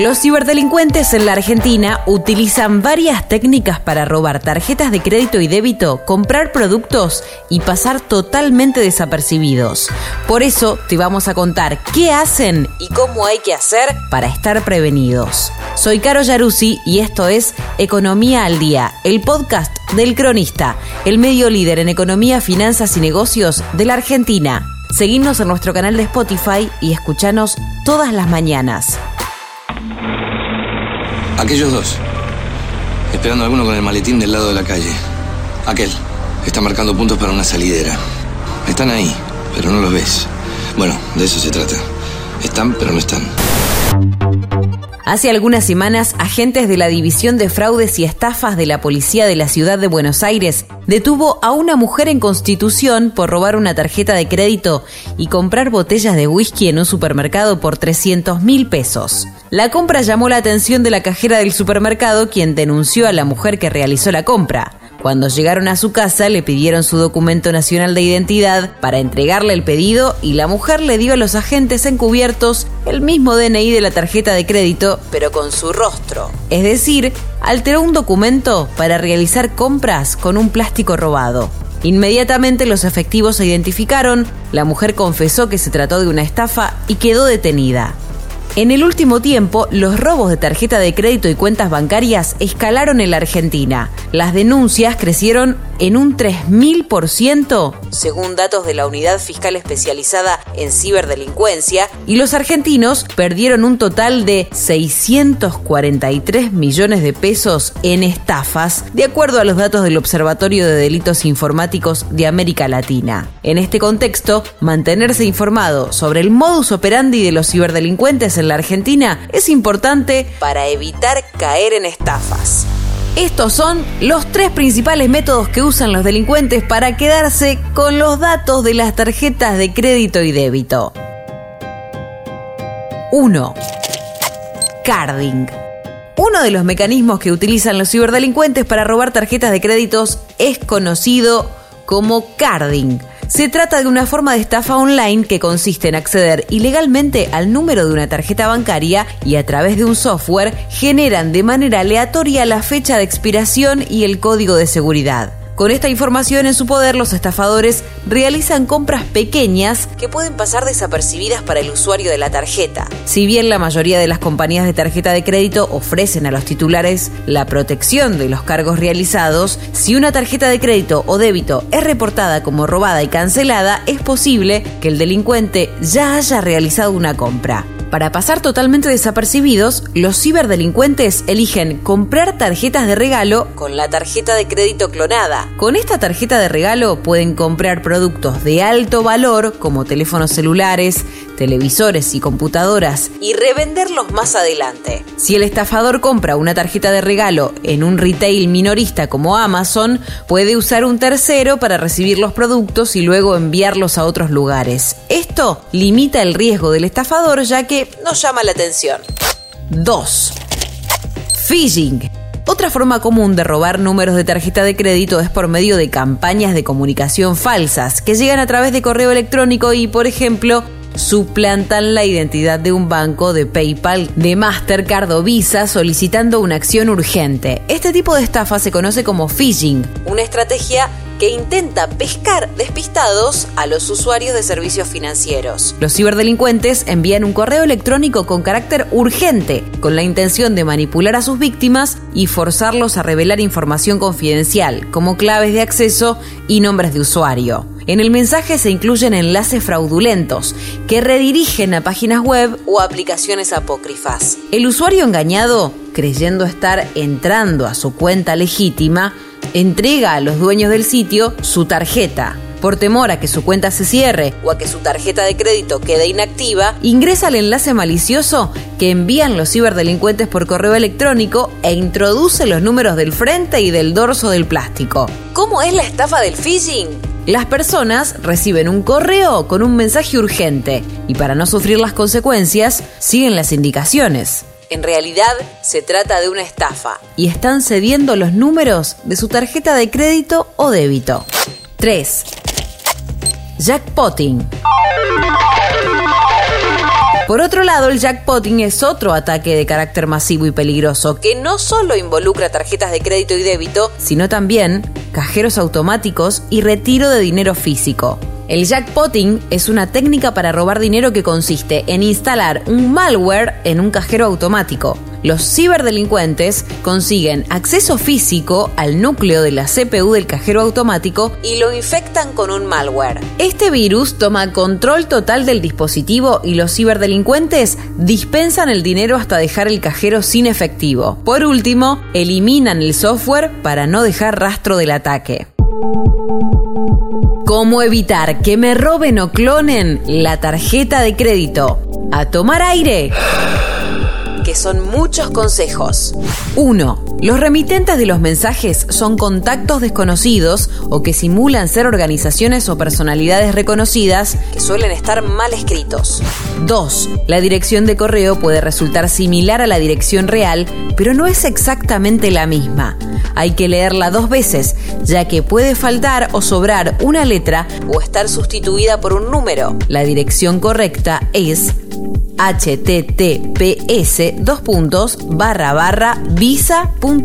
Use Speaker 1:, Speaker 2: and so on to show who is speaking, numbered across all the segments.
Speaker 1: Los ciberdelincuentes en la Argentina utilizan varias técnicas para robar tarjetas de crédito y débito, comprar productos y pasar totalmente desapercibidos. Por eso te vamos a contar qué hacen y cómo hay que hacer para estar prevenidos. Soy Caro Yaruzzi y esto es Economía al Día, el podcast del Cronista, el medio líder en economía, finanzas y negocios de la Argentina. Seguimos en nuestro canal de Spotify y escuchanos todas las mañanas.
Speaker 2: Aquellos dos. Esperando a alguno con el maletín del lado de la calle. Aquel. Está marcando puntos para una salidera. Están ahí, pero no los ves. Bueno, de eso se trata. Están, pero no están.
Speaker 1: Hace algunas semanas, agentes de la División de Fraudes y Estafas de la Policía de la Ciudad de Buenos Aires detuvo a una mujer en Constitución por robar una tarjeta de crédito y comprar botellas de whisky en un supermercado por 300 mil pesos. La compra llamó la atención de la cajera del supermercado, quien denunció a la mujer que realizó la compra. Cuando llegaron a su casa le pidieron su documento nacional de identidad para entregarle el pedido y la mujer le dio a los agentes encubiertos el mismo DNI de la tarjeta de crédito, pero con su rostro. Es decir, alteró un documento para realizar compras con un plástico robado. Inmediatamente los efectivos se identificaron, la mujer confesó que se trató de una estafa y quedó detenida. En el último tiempo, los robos de tarjeta de crédito y cuentas bancarias escalaron en la Argentina. Las denuncias crecieron en un 3.000%, según datos de la Unidad Fiscal Especializada en Ciberdelincuencia, y los argentinos perdieron un total de 643 millones de pesos en estafas, de acuerdo a los datos del Observatorio de Delitos Informáticos de América Latina. En este contexto, mantenerse informado sobre el modus operandi de los ciberdelincuentes en la Argentina es importante para evitar caer en estafas. Estos son los tres principales métodos que usan los delincuentes para quedarse con los datos de las tarjetas de crédito y débito. 1. Carding. Uno de los mecanismos que utilizan los ciberdelincuentes para robar tarjetas de créditos es conocido como carding se trata de una forma de estafa online que consiste en acceder ilegalmente al número de una tarjeta bancaria y a través de un software generan de manera aleatoria la fecha de expiración y el código de seguridad. Con esta información en su poder, los estafadores realizan compras pequeñas que pueden pasar desapercibidas para el usuario de la tarjeta. Si bien la mayoría de las compañías de tarjeta de crédito ofrecen a los titulares la protección de los cargos realizados, si una tarjeta de crédito o débito es reportada como robada y cancelada, es posible que el delincuente ya haya realizado una compra. Para pasar totalmente desapercibidos, los ciberdelincuentes eligen comprar tarjetas de regalo con la tarjeta de crédito clonada. Con esta tarjeta de regalo pueden comprar productos de alto valor como teléfonos celulares, televisores y computadoras y revenderlos más adelante. Si el estafador compra una tarjeta de regalo en un retail minorista como Amazon, puede usar un tercero para recibir los productos y luego enviarlos a otros lugares. Esto limita el riesgo del estafador ya que nos llama la atención. 2. Phishing. Otra forma común de robar números de tarjeta de crédito es por medio de campañas de comunicación falsas que llegan a través de correo electrónico y, por ejemplo, suplantan la identidad de un banco de PayPal, de Mastercard o Visa solicitando una acción urgente. Este tipo de estafa se conoce como phishing, una estrategia que intenta pescar despistados a los usuarios de servicios financieros. Los ciberdelincuentes envían un correo electrónico con carácter urgente, con la intención de manipular a sus víctimas y forzarlos a revelar información confidencial, como claves de acceso y nombres de usuario. En el mensaje se incluyen enlaces fraudulentos que redirigen a páginas web o aplicaciones apócrifas. El usuario engañado, creyendo estar entrando a su cuenta legítima, entrega a los dueños del sitio su tarjeta. Por temor a que su cuenta se cierre o a que su tarjeta de crédito quede inactiva, ingresa al enlace malicioso que envían los ciberdelincuentes por correo electrónico e introduce los números del frente y del dorso del plástico. ¿Cómo es la estafa del phishing? Las personas reciben un correo con un mensaje urgente y para no sufrir las consecuencias siguen las indicaciones. En realidad se trata de una estafa y están cediendo los números de su tarjeta de crédito o débito. 3. Jackpotting. Por otro lado, el jackpotting es otro ataque de carácter masivo y peligroso que no solo involucra tarjetas de crédito y débito, sino también cajeros automáticos y retiro de dinero físico. El jackpotting es una técnica para robar dinero que consiste en instalar un malware en un cajero automático. Los ciberdelincuentes consiguen acceso físico al núcleo de la CPU del cajero automático y lo infectan con un malware. Este virus toma control total del dispositivo y los ciberdelincuentes dispensan el dinero hasta dejar el cajero sin efectivo. Por último, eliminan el software para no dejar rastro del ataque. ¿Cómo evitar que me roben o clonen la tarjeta de crédito? A tomar aire que son muchos consejos. 1. Los remitentes de los mensajes son contactos desconocidos o que simulan ser organizaciones o personalidades reconocidas que suelen estar mal escritos. 2. La dirección de correo puede resultar similar a la dirección real, pero no es exactamente la misma. Hay que leerla dos veces, ya que puede faltar o sobrar una letra o estar sustituida por un número. La dirección correcta es https dos puntos barra barra visa.com.ar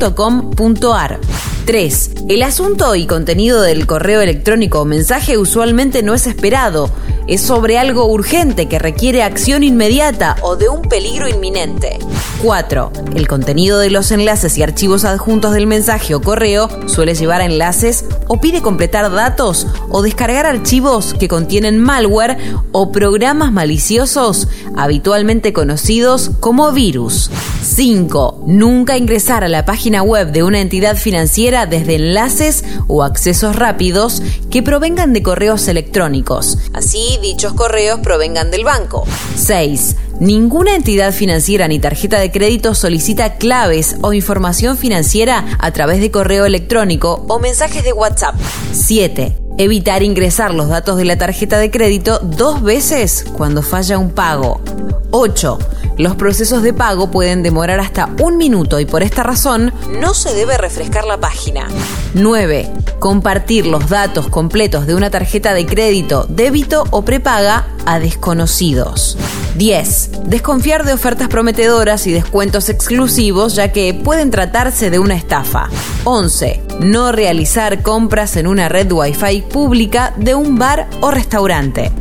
Speaker 1: 3. El asunto y contenido del correo electrónico o mensaje usualmente no es esperado. Es sobre algo urgente que requiere acción inmediata o de un peligro inminente. 4. El contenido de los enlaces y archivos adjuntos del mensaje o correo suele llevar a enlaces o pide completar datos o descargar archivos que contienen malware o programas maliciosos habitualmente conocidos como virus. 5. Nunca ingresar a la página web de una entidad financiera desde enlaces o accesos rápidos que provengan de correos electrónicos. Así, dichos correos provengan del banco. 6. Ninguna entidad financiera ni tarjeta de crédito solicita claves o información financiera a través de correo electrónico o mensajes de WhatsApp. 7. Evitar ingresar los datos de la tarjeta de crédito dos veces cuando falla un pago. 8. Los procesos de pago pueden demorar hasta un minuto y por esta razón no se debe refrescar la página. 9. Compartir los datos completos de una tarjeta de crédito, débito o prepaga a desconocidos. 10. Desconfiar de ofertas prometedoras y descuentos exclusivos ya que pueden tratarse de una estafa. 11. No realizar compras en una red Wi-Fi pública de un bar o restaurante.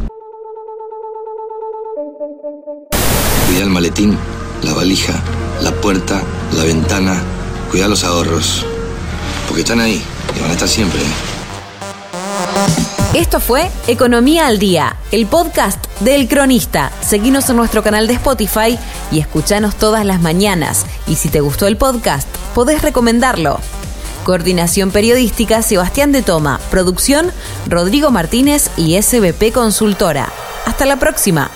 Speaker 2: Cuida el maletín, la valija, la puerta, la ventana. Cuida los ahorros. Porque están ahí y van a estar siempre.
Speaker 1: Esto fue Economía al Día, el podcast del Cronista. Seguinos en nuestro canal de Spotify y escuchanos todas las mañanas. Y si te gustó el podcast, podés recomendarlo. Coordinación Periodística Sebastián de Toma. Producción Rodrigo Martínez y SBP Consultora. Hasta la próxima.